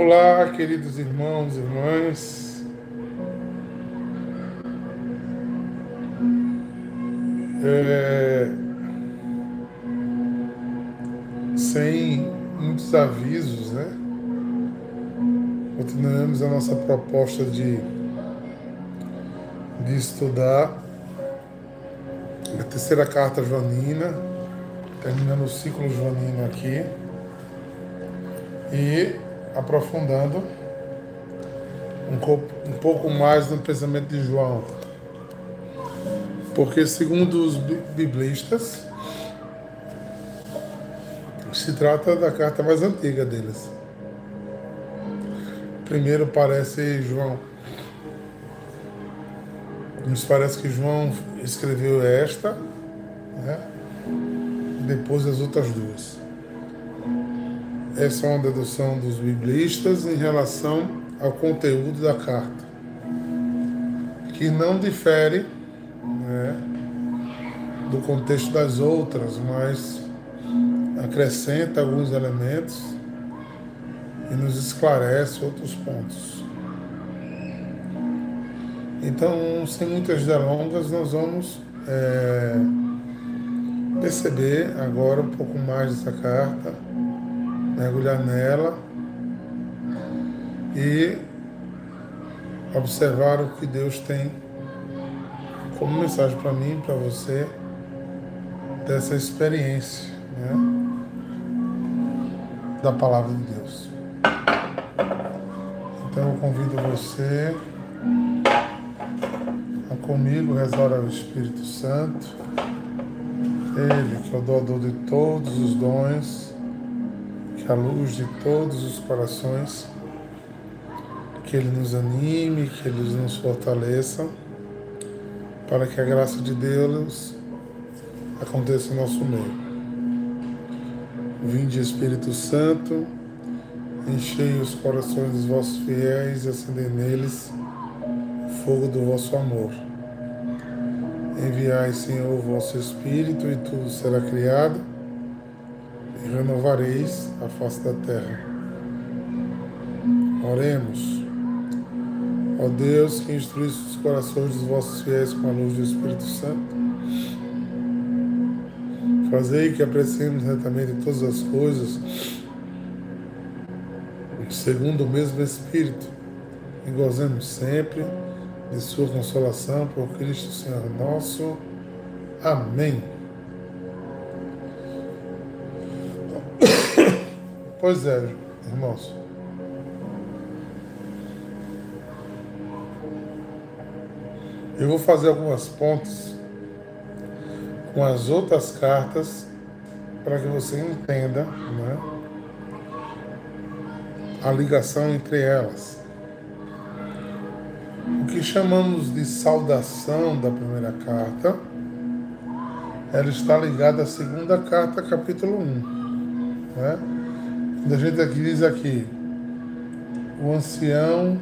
Olá, queridos irmãos e irmãs. É... Sem muitos avisos, né? Continuamos a nossa proposta de, de estudar a terceira carta joanina, terminando o ciclo joanino aqui. E aprofundando um, pouco mais no pensamento de João. Porque, segundo os biblistas, se trata da carta mais antiga deles. Primeiro parece João. Nos parece que João escreveu esta, né? depois as outras duas. Essa é uma dedução dos biblistas em relação ao conteúdo da carta, que não difere né, do contexto das outras, mas acrescenta alguns elementos e nos esclarece outros pontos. Então, sem muitas delongas, nós vamos é, perceber agora um pouco mais dessa carta mergulhar nela e observar o que Deus tem como mensagem para mim, para você, dessa experiência né, da palavra de Deus. Então eu convido você a comigo rezar ao Espírito Santo, Ele que é o doador de todos os dons a luz de todos os corações, que Ele nos anime, que Ele nos fortaleça, para que a graça de Deus aconteça em nosso meio. Vinde Espírito Santo, enchei os corações dos vossos fiéis e acendei neles o fogo do vosso amor. Enviai, Senhor, o vosso Espírito e tudo será criado e renovareis a face da terra. Oremos. Ó Deus, que instruísse os corações dos vossos fiéis com a luz do Espírito Santo, fazei que apreciemos retamente todas as coisas, segundo o mesmo Espírito, e gozemos sempre de Sua consolação por Cristo Senhor nosso. Amém. Pois é, irmãos. Eu vou fazer algumas pontes com as outras cartas para que você entenda né, a ligação entre elas. O que chamamos de saudação da primeira carta, ela está ligada à segunda carta, capítulo 1. Né? Da gente aqui diz aqui, o ancião,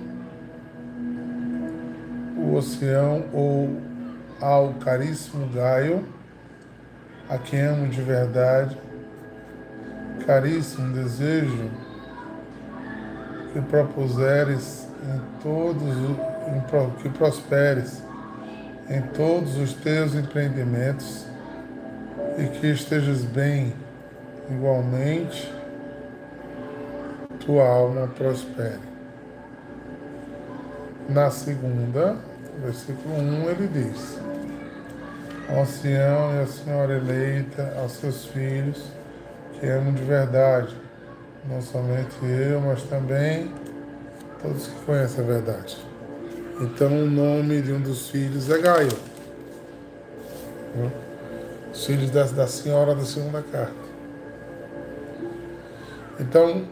o ancião ou ao caríssimo Gaio, a quem amo de verdade, caríssimo desejo que propuseres em todos, em, que prosperes em todos os teus empreendimentos e que estejas bem igualmente tua alma prospere. Na segunda, versículo 1, ele diz: Ao ancião e a senhora eleita, aos seus filhos, que amam de verdade, não somente eu, mas também todos que conhecem a verdade. Então, o nome de um dos filhos é Gaio. Os filhos da, da senhora da segunda carta. Então,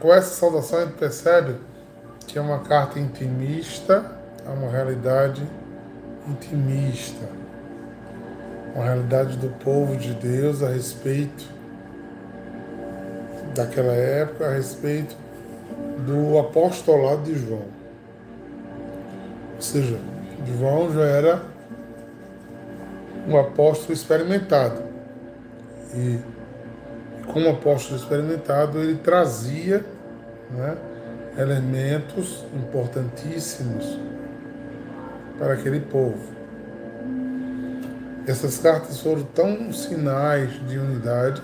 com essa saudação gente percebe que é uma carta intimista, é uma realidade intimista, uma realidade do povo de Deus a respeito daquela época, a respeito do apostolado de João. Ou seja, João já era um apóstolo experimentado. E como apóstolo experimentado, ele trazia né, elementos importantíssimos para aquele povo. Essas cartas foram tão sinais de unidade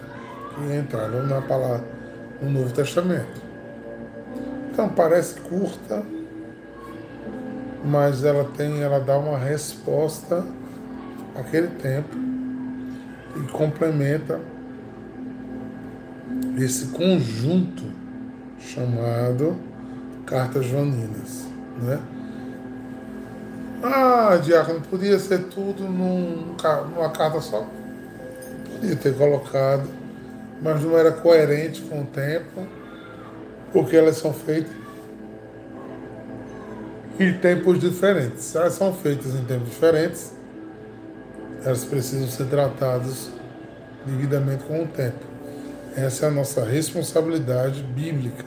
que entraram na palavra no Novo Testamento. Então parece curta, mas ela tem, ela dá uma resposta àquele tempo e complementa esse conjunto chamado cartas joaninas, né? Ah, diácono, podia ser tudo num, numa carta só? Podia ter colocado, mas não era coerente com o tempo, porque elas são feitas em tempos diferentes. Elas são feitas em tempos diferentes, elas precisam ser tratadas devidamente com o tempo. Essa é a nossa responsabilidade bíblica.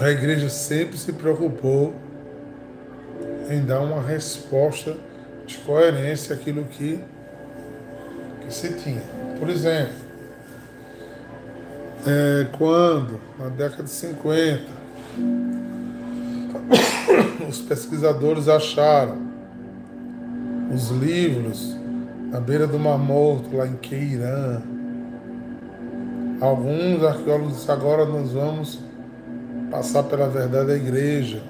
A igreja sempre se preocupou em dar uma resposta de coerência àquilo que, que se tinha. Por exemplo, é, quando, na década de 50, os pesquisadores acharam os livros na beira do Mar Morto, lá em Queirã, alguns arqueólogos agora nós vamos passar pela verdade da igreja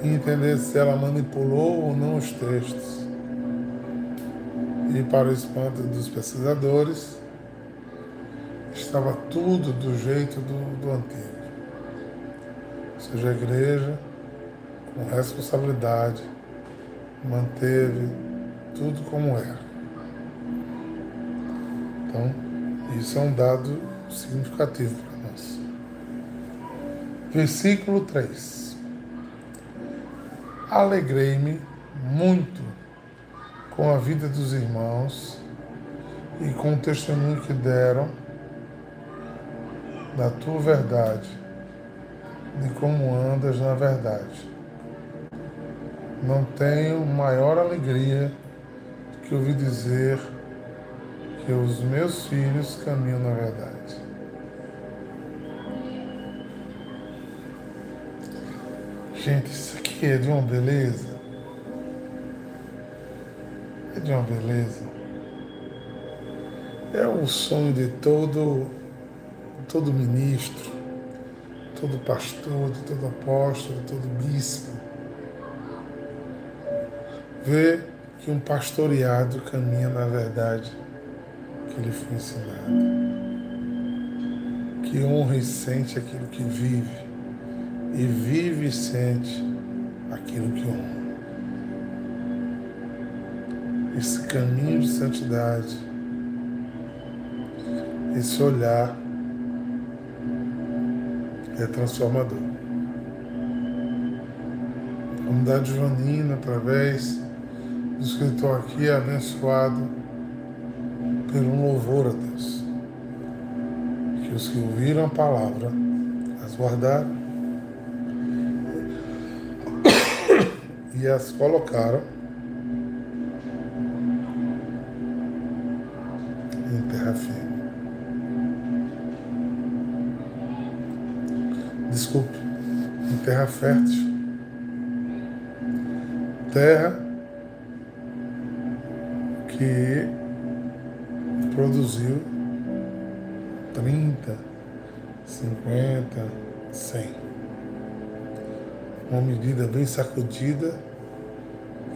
e entender se ela manipulou ou não os textos. E para o espanto dos pesquisadores, estava tudo do jeito do, do antigo. Ou seja, a igreja, com responsabilidade, manteve tudo como era. Então, isso é um dado significativo Versículo 3. Alegrei-me muito com a vida dos irmãos e com o testemunho que deram da tua verdade, de como andas na verdade. Não tenho maior alegria que ouvir dizer que os meus filhos caminham na verdade. Gente, isso aqui é de uma beleza. É de uma beleza. É um sonho de todo, todo ministro, todo pastor, de todo apóstolo, todo bispo. Ver que um pastoreado caminha na verdade que lhe foi ensinado. Que honra e sente aquilo que vive e vive e sente aquilo que honra. Esse caminho de santidade, esse olhar é transformador. A comunidade joanina, através do escritor aqui, é abençoado pelo louvor a Deus. Que os que ouviram a palavra as guardaram e as colocaram em terra firme. Desculpe, em terra fértil. Terra que produziu 30, 50, 100. Uma medida bem sacudida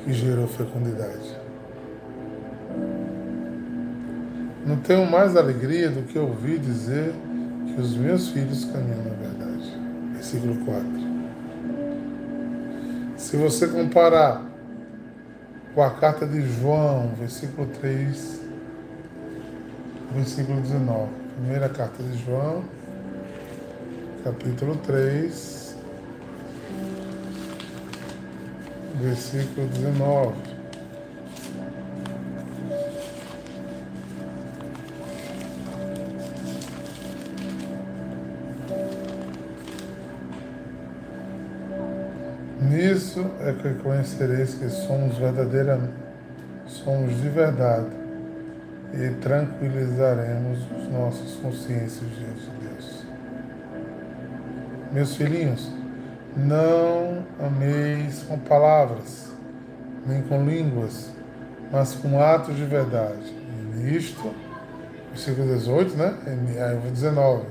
que gerou fecundidade. Não tenho mais alegria do que ouvir dizer que os meus filhos caminham na verdade. Versículo 4. Se você comparar com a carta de João, versículo 3, versículo 19. Primeira carta de João, capítulo 3, versículo 19. Nisso é que conhecereis que somos verdadeiramente, somos de verdade, e tranquilizaremos os nossos consciências diante de Deus. Meus filhinhos, não ameis com palavras, nem com línguas, mas com atos de verdade. E nisto, versículo 18, né? Aí 19.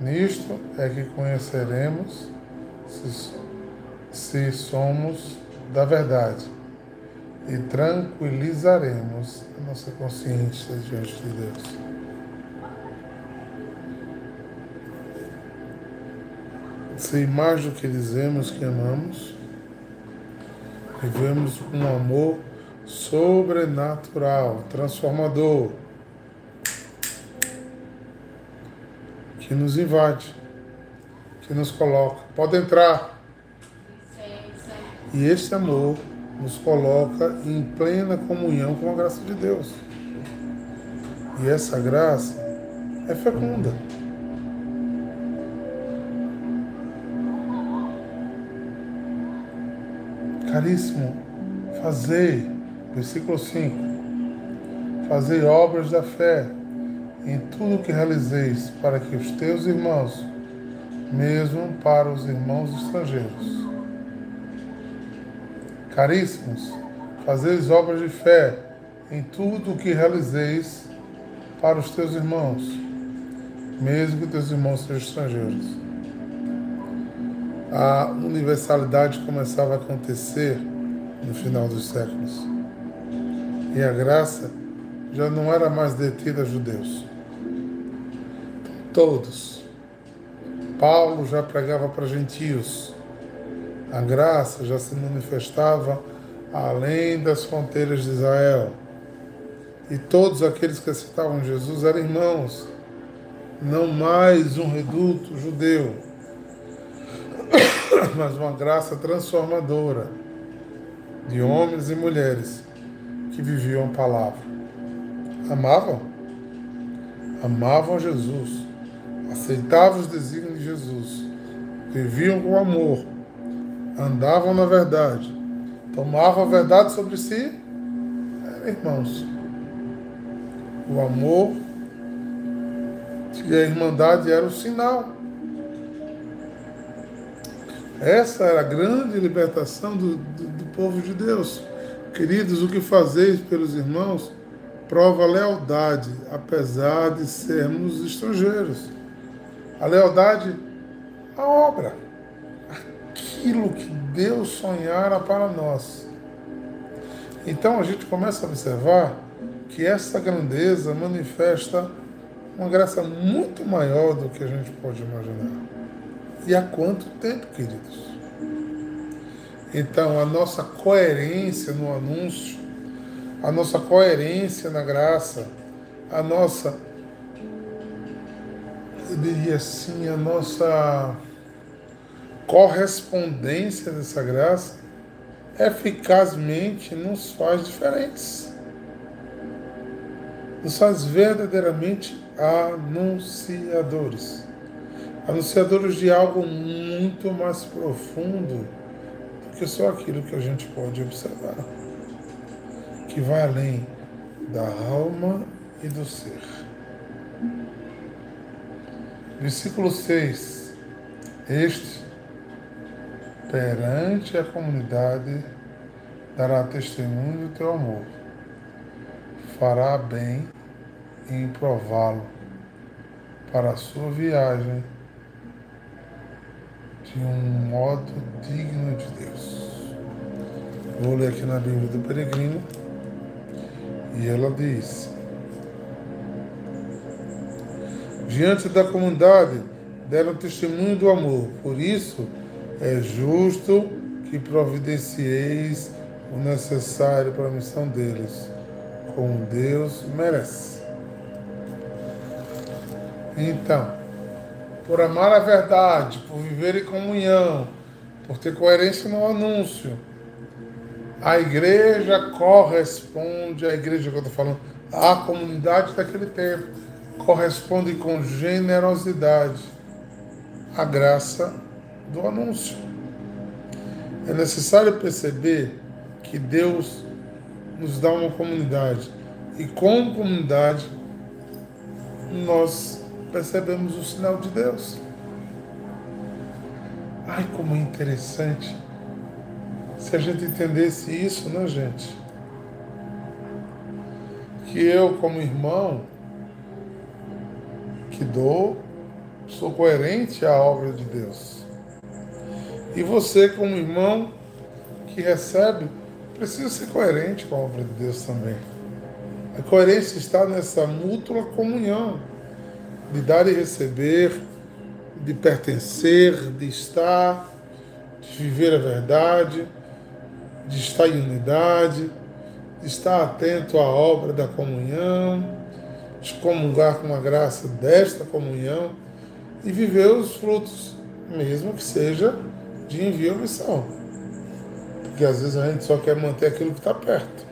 Nisto é que conheceremos se, se somos da verdade e tranquilizaremos a nossa consciência diante de Deus. Sei mais do que dizemos que amamos, vivemos um amor sobrenatural, transformador, que nos invade, que nos coloca. Pode entrar. E esse amor nos coloca em plena comunhão com a graça de Deus. E essa graça é fecunda. Caríssimo, fazei, versículo 5, fazei obras da fé em tudo que realizeis para que os teus irmãos, mesmo para os irmãos estrangeiros, Caríssimos, fazeis obras de fé em tudo o que realizeis para os teus irmãos, mesmo que teus irmãos sejam estrangeiros. A universalidade começava a acontecer no final dos séculos. E a graça já não era mais detida a judeus. Todos. Paulo já pregava para gentios a graça já se manifestava além das fronteiras de Israel. E todos aqueles que aceitavam Jesus eram irmãos, não mais um reduto judeu, mas uma graça transformadora de homens e mulheres que viviam a palavra. Amavam? Amavam Jesus, aceitavam os desígnios de Jesus, viviam com amor andavam na verdade, tomavam a verdade sobre si, eram irmãos. O amor e a irmandade era o sinal. Essa era a grande libertação do, do, do povo de Deus. Queridos, o que fazeis pelos irmãos prova lealdade, apesar de sermos estrangeiros. A lealdade à obra aquilo que Deus sonhara para nós. Então a gente começa a observar que essa grandeza manifesta uma graça muito maior do que a gente pode imaginar. E há quanto tempo, queridos? Então, a nossa coerência no anúncio, a nossa coerência na graça, a nossa, eu diria assim, a nossa correspondência dessa graça eficazmente nos faz diferentes. Nos faz verdadeiramente anunciadores. Anunciadores de algo muito mais profundo do que só aquilo que a gente pode observar. Que vai além da alma e do ser. Versículo 6. Este perante a comunidade dará testemunho do teu amor. Fará bem em prová-lo para a sua viagem de um modo digno de Deus. Vou ler aqui na Bíblia do Peregrino e ela diz: Diante da comunidade deram testemunho do amor, por isso é justo que providencieis o necessário para a missão deles, como Deus merece. Então, por amar a verdade, por viver em comunhão, por ter coerência no anúncio, a igreja corresponde, a igreja que eu estou falando, a comunidade daquele tempo, corresponde com generosidade à graça do anúncio. É necessário perceber que Deus nos dá uma comunidade E como comunidade, nós percebemos o sinal de Deus. Ai, como é interessante se a gente entendesse isso, né, gente? Que eu, como irmão, que dou, sou coerente à obra de Deus. E você, como irmão que recebe, precisa ser coerente com a obra de Deus também. A coerência está nessa mútua comunhão de dar e receber, de pertencer, de estar, de viver a verdade, de estar em unidade, de estar atento à obra da comunhão, de comungar com a graça desta comunhão e viver os frutos, mesmo que seja de envio ou missão. Porque às vezes a gente só quer manter aquilo que está perto.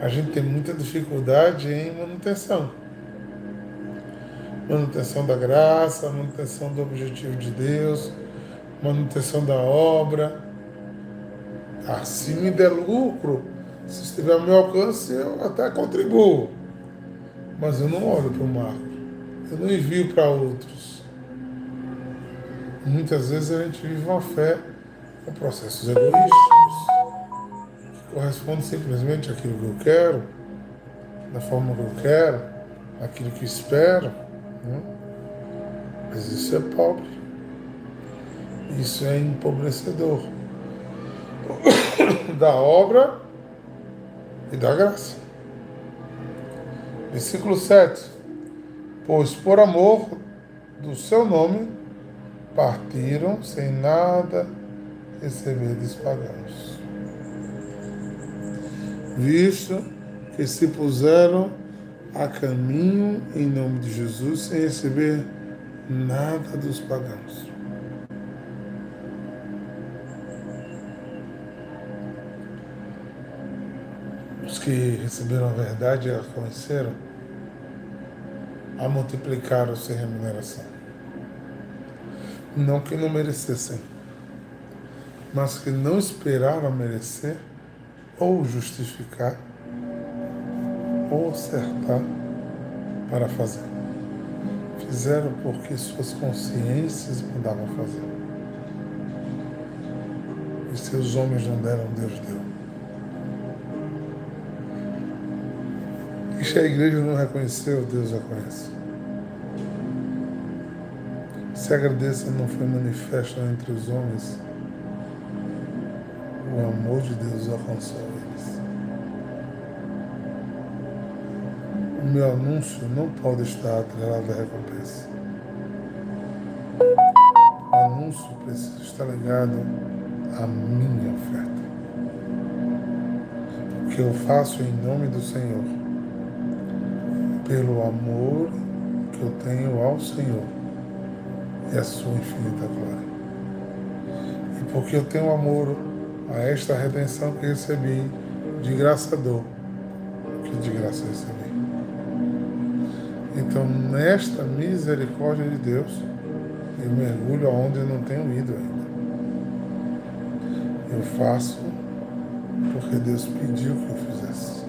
A gente tem muita dificuldade em manutenção manutenção da graça, manutenção do objetivo de Deus, manutenção da obra. Ah, se me der lucro, se estiver ao meu alcance, eu até contribuo. Mas eu não olho para o marco, eu não envio para outros. Muitas vezes a gente vive uma fé com processos egoísticos, que corresponde simplesmente àquilo que eu quero, da forma que eu quero, aquilo que espero. Né? Mas isso é pobre. Isso é empobrecedor da obra e da graça. Versículo 7. Pois por amor do seu nome partiram sem nada receber dos pagãos. Visto que se puseram a caminho em nome de Jesus sem receber nada dos pagãos. Os que receberam a verdade a conheceram, a multiplicaram sem remuneração. Não que não merecessem, mas que não esperaram merecer ou justificar ou acertar para fazer. Fizeram porque suas consciências mandavam fazer. E seus homens não deram, Deus deu. E se a igreja não reconheceu, Deus já conhece. Se a grandeza não foi manifesta entre os homens, o amor de Deus alcançou o meu anúncio não pode estar atrelado à recompensa. O anúncio precisa estar ligado à minha oferta. O que eu faço em nome do Senhor, pelo amor que eu tenho ao Senhor e a sua infinita glória. E porque eu tenho amor a esta redenção que recebi, de graça dou, que de graça recebi. Então, nesta misericórdia de Deus, eu mergulho aonde eu não tenho ido ainda. Eu faço porque Deus pediu que eu fizesse.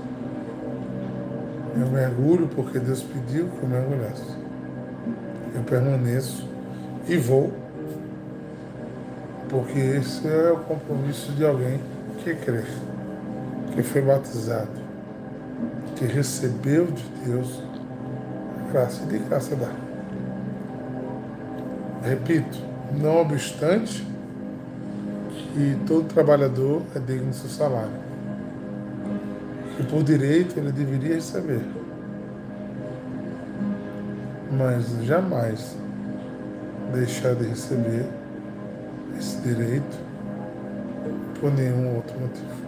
Eu mergulho porque Deus pediu que eu mergulhasse. Eu permaneço e vou, porque esse é o compromisso de alguém que crê, que foi batizado, que recebeu de Deus graça, de graça dá. Repito, não obstante que todo trabalhador é digno do seu salário. Que por direito ele deveria receber. Mas jamais deixar de receber esse direito por nenhum outro motivo.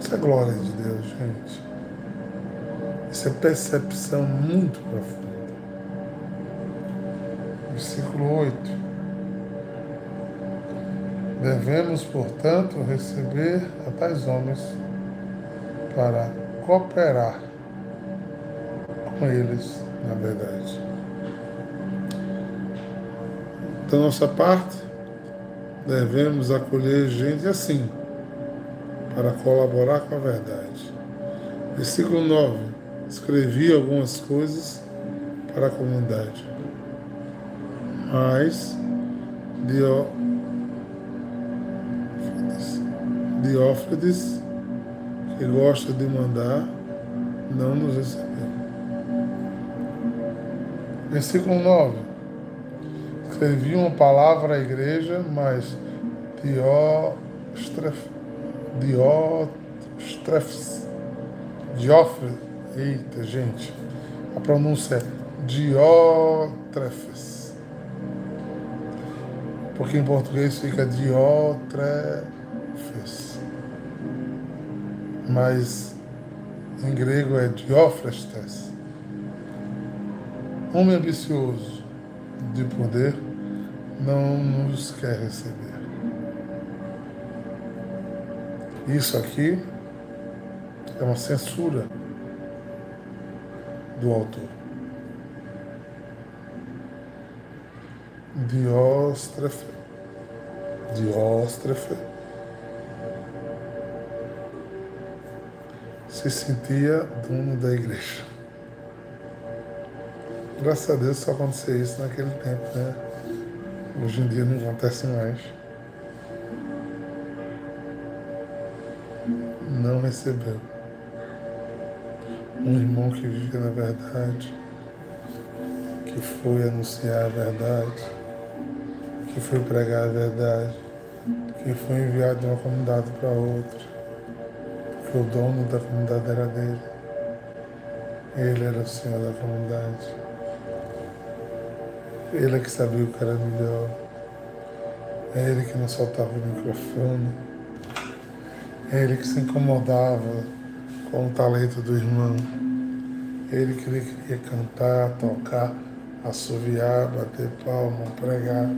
Isso é glória de Deus, gente. Essa é percepção muito profunda. Versículo 8. Devemos, portanto, receber a tais homens para cooperar com eles na verdade. Da nossa parte, devemos acolher gente assim, para colaborar com a verdade. Versículo 9. Escrevi algumas coisas para a comunidade. Mas Dió, Diófredes, que gosta de mandar, não nos recebeu. Versículo 9. Escrevi uma palavra à igreja, mas Dióstrefes, Dióstrefes, Diófredes, eita gente, a pronúncia é Diótrefes. Porque em português fica Diótrefes. Mas em grego é Diófrestes. Homem ambicioso de poder não nos quer receber. Isso aqui é uma censura do autor. Dióstrefe. Dióstrefe se sentia dono da igreja. Graças a Deus só acontecia isso naquele tempo, né? Hoje em dia não acontece mais. Não recebeu. Um irmão que vivia na verdade, que foi anunciar a verdade, que foi pregar a verdade, que foi enviado de uma comunidade para outra, que o dono da comunidade era dele. Ele era o senhor da comunidade. Ele é que sabia o que era melhor. É ele que não soltava o microfone. É ele que se incomodava com o talento do irmão. É ele que queria cantar, tocar, assoviar, bater palma, pregar.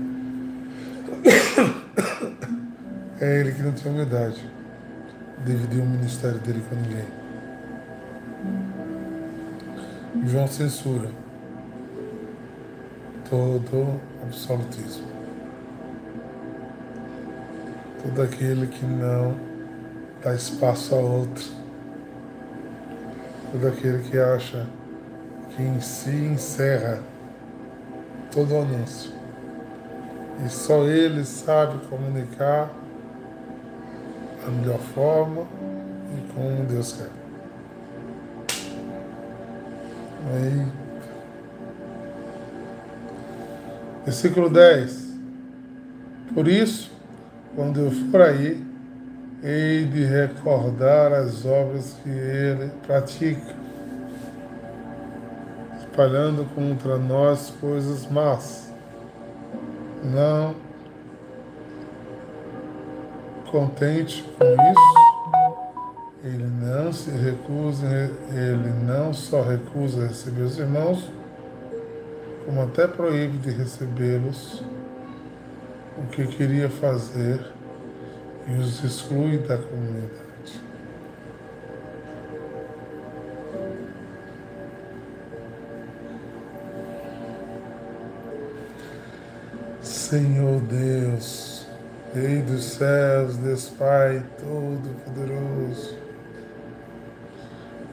É ele que não tinha humildade. Dividir o ministério dele com ninguém. João censura todo absolutismo. Todo aquele que não dá espaço a outro. Todo aquele que acha que em si encerra todo o anúncio. E só ele sabe comunicar da melhor forma e como Deus quer. Aí Versículo 10. Por isso, quando eu for aí, hei de recordar as obras que ele pratica, espalhando contra nós coisas más. Não contente com isso, ele não se recusa, ele não só recusa receber os irmãos, como até proíbe de recebê-los, o que queria fazer e os exclui da comunidade. Senhor Deus, Rei dos céus, Deus Pai Todo-Poderoso,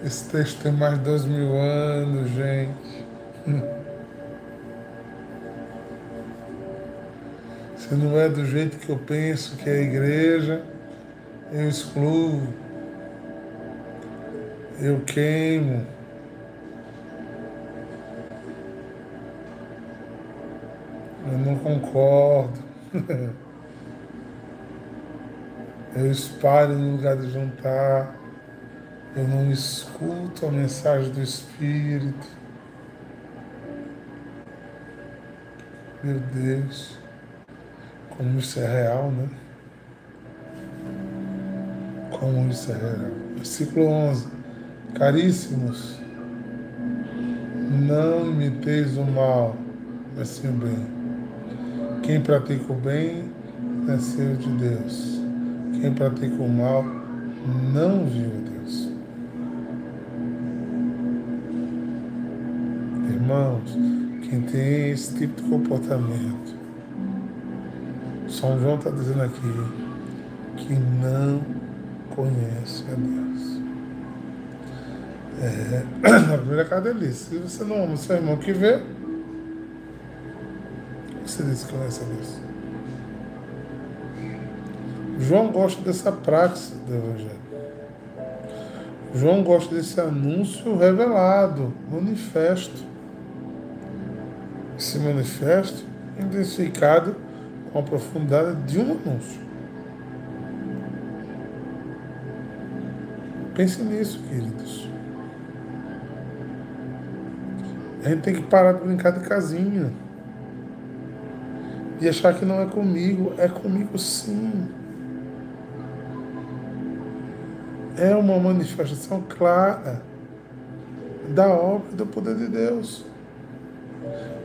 esse texto tem mais dois mil anos, gente. Se não é do jeito que eu penso que é a igreja, eu excluo, eu queimo. Eu não concordo. Eu espalho no lugar de juntar. Eu não escuto a mensagem do Espírito. Meu Deus como isso é real, né? Como isso é real. Versículo 11. Caríssimos, não imiteis o mal, mas sim o bem. Quem pratica o bem nasceu de Deus. Quem pratica o mal não viu Deus. Irmãos, quem tem esse tipo de comportamento são João está dizendo aqui que não conhece a Deus. É, na primeira carta ele disse, se você não ama seu irmão que vê, você diz que conhece a Deus. João gosta dessa prática do Evangelho. João gosta desse anúncio revelado, manifesto. Esse manifesto intensificado com a profundidade de um anúncio. Pense nisso, queridos. A gente tem que parar de brincar de casinha. E achar que não é comigo. É comigo sim. É uma manifestação clara da obra e do poder de Deus.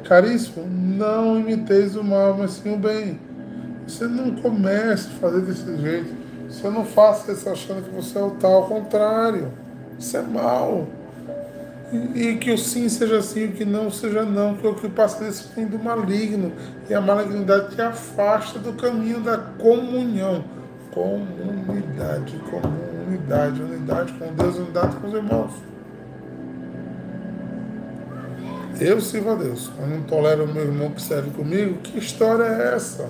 Caríssimo, não imiteis o mal, mas sim o bem. Você não comece a fazer desse jeito. Você não faça isso achando que você é o tal, ao contrário. Isso é mal. E, e que o sim seja sim, o que não seja não, que o que passa desse vem do maligno. E a malignidade te afasta do caminho da comunhão. Comunidade, comunidade, unidade com Deus, unidade com os irmãos. Eu sirvo a Deus. Eu não tolero o meu irmão que serve comigo. Que história é essa?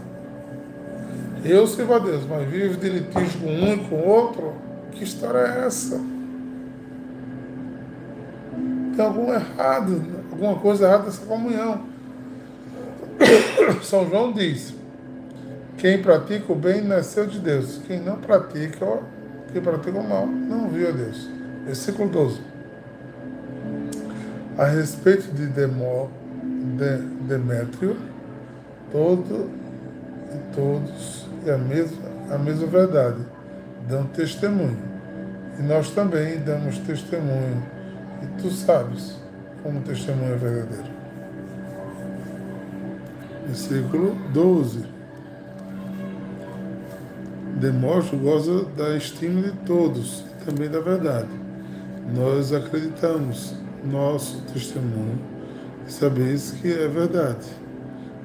Eu sirvo a Deus, mas vivo de litígio com um e com o outro? Que história é essa? Tem algum errado, alguma coisa errada nessa comunhão. São João diz: quem pratica o bem nasceu de Deus. Quem não pratica, quem pratica o mal, não viu a Deus. Versículo 12 a respeito de, Demó, de Demétrio, todo e todos e a mesma, a mesma verdade dão testemunho. E nós também damos testemunho. E tu sabes como testemunho é verdadeiro. Versículo 12. Demóstenes goza da estima de todos e também da verdade. Nós acreditamos nosso testemunho e sabeis que é verdade.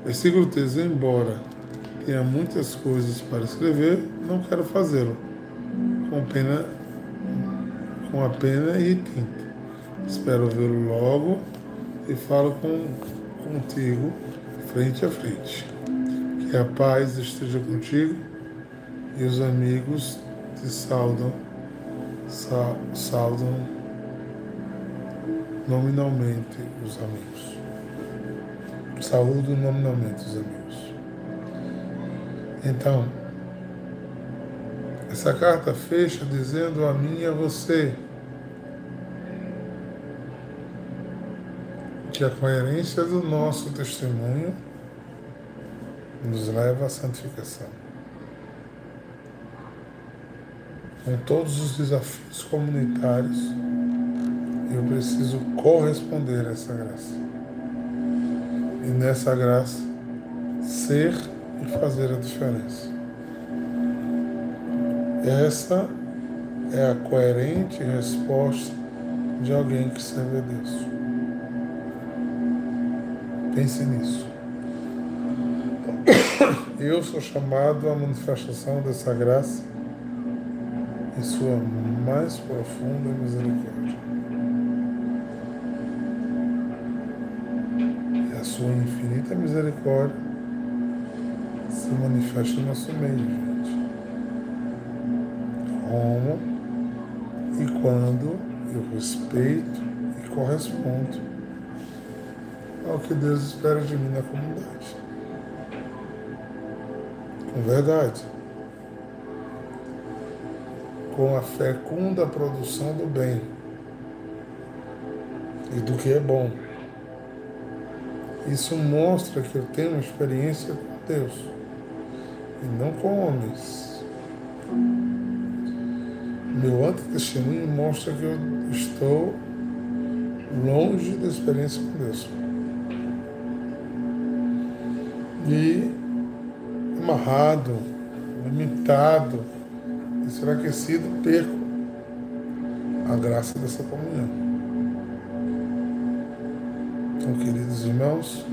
Versículo 13: Embora tenha muitas coisas para escrever, não quero fazê-lo com pena, com a pena e tinta. Espero vê-lo logo e falo com, contigo frente a frente. Que a paz esteja contigo e os amigos te saudam, saudam nominalmente os amigos. Saúdo nominalmente os amigos. Então, essa carta fecha dizendo a mim e a você que a coerência do nosso testemunho nos leva à santificação. Com todos os desafios comunitários, eu preciso corresponder a essa graça. E nessa graça, ser e fazer a diferença. Essa é a coerente resposta de alguém que serve a Deus. Pense nisso. Eu sou chamado à manifestação dessa graça em sua mais profunda misericórdia. Sua infinita misericórdia se manifesta no nosso meio, gente. Como e quando eu respeito e correspondo ao que Deus espera de mim na comunidade. Com verdade. Com a fecunda produção do bem e do que é bom. Isso mostra que eu tenho uma experiência com Deus e não com homens. Meu antitestemunho mostra que eu estou longe da experiência com Deus. E amarrado, limitado, enfraquecido, perco a graça dessa comunhão. Então, queridos irmãos,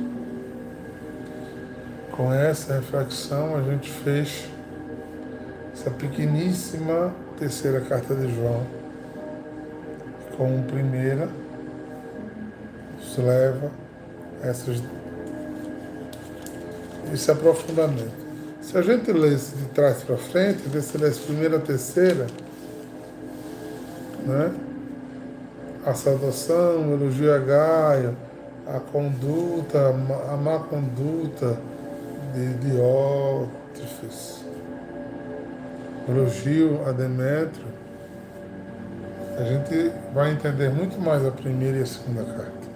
com essa reflexão a gente fecha essa pequeníssima terceira carta de João, como primeira, nos leva a essas, esse aprofundamento. Se a gente lesse de trás para frente, ver se lesse primeira a terceira, né? a saudação, o elogio a Gaia, a conduta, a má conduta de Diótrefes, elogio a Demétrio, a gente vai entender muito mais a primeira e a segunda carta.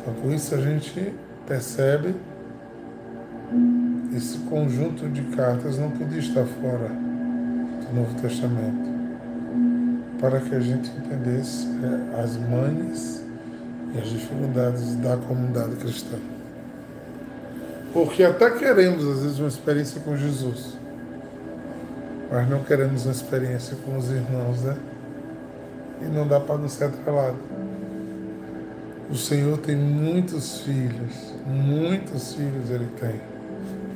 Então, com isso, a gente percebe esse conjunto de cartas não podia estar fora do Novo Testamento, para que a gente entendesse é, as manhas e as dificuldades da comunidade cristã. Porque até queremos, às vezes, uma experiência com Jesus, mas não queremos uma experiência com os irmãos, né? E não dá para nos ser atrelado. O Senhor tem muitos filhos, muitos filhos Ele tem.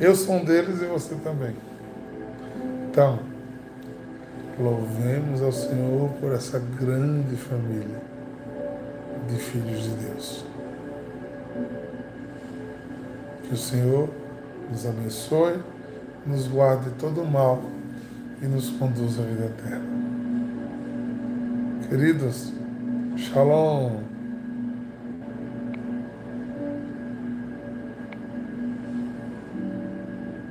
Eu sou um deles e você também. Então, louvemos ao Senhor por essa grande família de filhos de Deus. Que o Senhor nos abençoe, nos guarde de todo o mal e nos conduza à vida eterna. Queridos, Shalom.